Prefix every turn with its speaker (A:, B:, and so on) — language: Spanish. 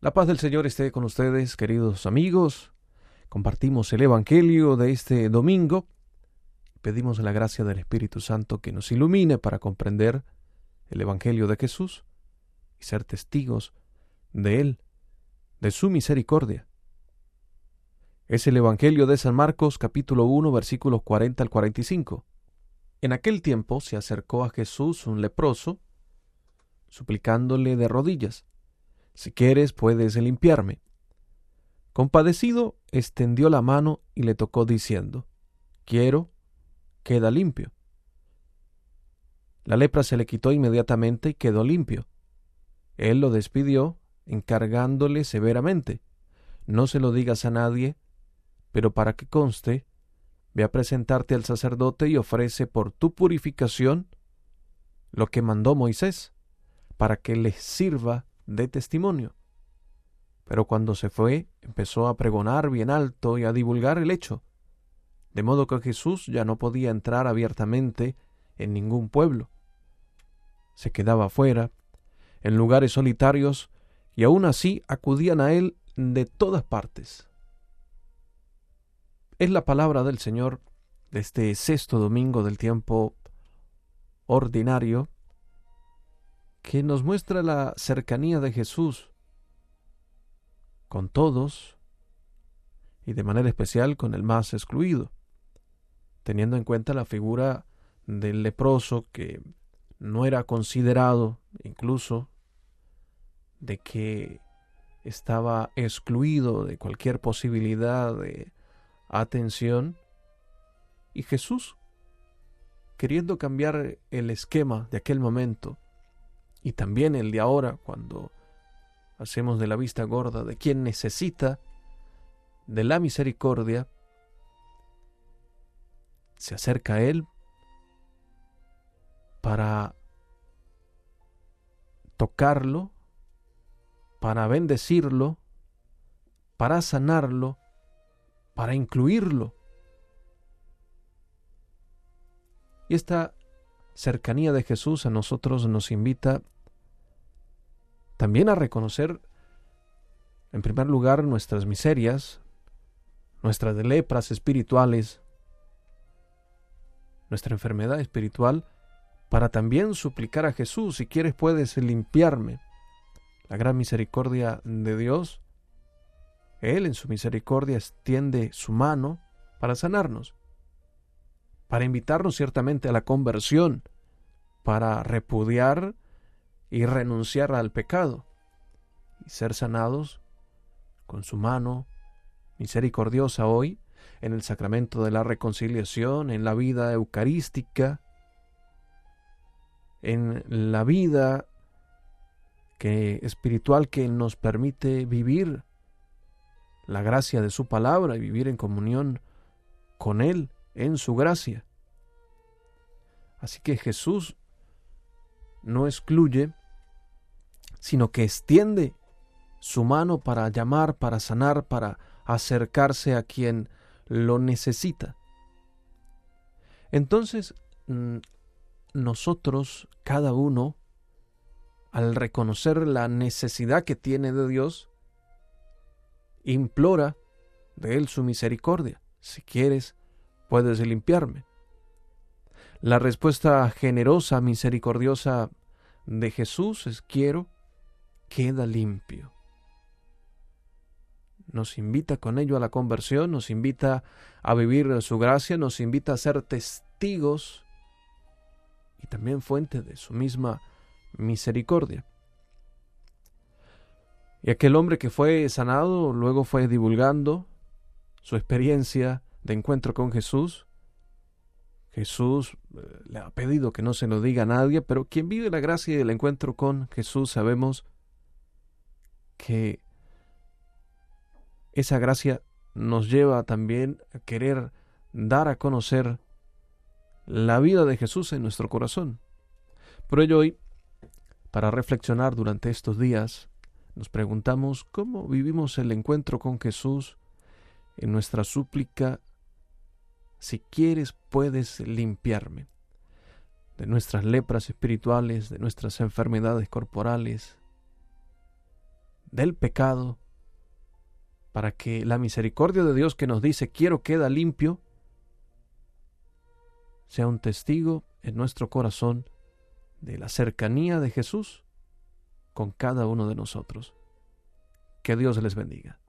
A: La paz del Señor esté con ustedes, queridos amigos. Compartimos el Evangelio de este domingo. Pedimos la gracia del Espíritu Santo que nos ilumine para comprender el Evangelio de Jesús y ser testigos de Él, de su misericordia. Es el Evangelio de San Marcos capítulo 1 versículos 40 al 45. En aquel tiempo se acercó a Jesús un leproso, suplicándole de rodillas, si quieres puedes limpiarme. Compadecido, extendió la mano y le tocó diciendo, Quiero, queda limpio. La lepra se le quitó inmediatamente y quedó limpio. Él lo despidió, encargándole severamente, No se lo digas a nadie, pero para que conste, ve a presentarte al sacerdote y ofrece por tu purificación lo que mandó Moisés, para que les sirva de testimonio. Pero cuando se fue, empezó a pregonar bien alto y a divulgar el hecho, de modo que Jesús ya no podía entrar abiertamente en ningún pueblo. Se quedaba fuera, en lugares solitarios, y aún así acudían a él de todas partes. Es la palabra del Señor de este sexto domingo del tiempo ordinario que nos muestra la cercanía de Jesús con todos y de manera especial con el más excluido, teniendo en cuenta la figura del leproso que no era considerado incluso de que estaba excluido de cualquier posibilidad de atención y Jesús queriendo cambiar el esquema de aquel momento y también el de ahora, cuando hacemos de la vista gorda de quien necesita de la misericordia, se acerca a Él para tocarlo, para bendecirlo, para sanarlo, para incluirlo. Y esta cercanía de Jesús a nosotros nos invita también a reconocer, en primer lugar, nuestras miserias, nuestras lepras espirituales, nuestra enfermedad espiritual, para también suplicar a Jesús, si quieres puedes limpiarme. La gran misericordia de Dios, Él en su misericordia extiende su mano para sanarnos para invitarnos ciertamente a la conversión, para repudiar y renunciar al pecado y ser sanados con su mano misericordiosa hoy en el sacramento de la reconciliación, en la vida eucarística, en la vida que espiritual que nos permite vivir la gracia de su palabra y vivir en comunión con él en su gracia. Así que Jesús no excluye, sino que extiende su mano para llamar, para sanar, para acercarse a quien lo necesita. Entonces, mm, nosotros, cada uno, al reconocer la necesidad que tiene de Dios, implora de Él su misericordia. Si quieres, puedes limpiarme. La respuesta generosa, misericordiosa de Jesús es quiero, queda limpio. Nos invita con ello a la conversión, nos invita a vivir su gracia, nos invita a ser testigos y también fuente de su misma misericordia. Y aquel hombre que fue sanado luego fue divulgando su experiencia de encuentro con Jesús. Jesús eh, le ha pedido que no se lo diga a nadie, pero quien vive la gracia y el encuentro con Jesús sabemos que esa gracia nos lleva también a querer dar a conocer la vida de Jesús en nuestro corazón. Por ello hoy, para reflexionar durante estos días, nos preguntamos cómo vivimos el encuentro con Jesús en nuestra súplica si quieres puedes limpiarme de nuestras lepras espirituales, de nuestras enfermedades corporales, del pecado, para que la misericordia de Dios que nos dice quiero queda limpio, sea un testigo en nuestro corazón de la cercanía de Jesús con cada uno de nosotros. Que Dios les bendiga.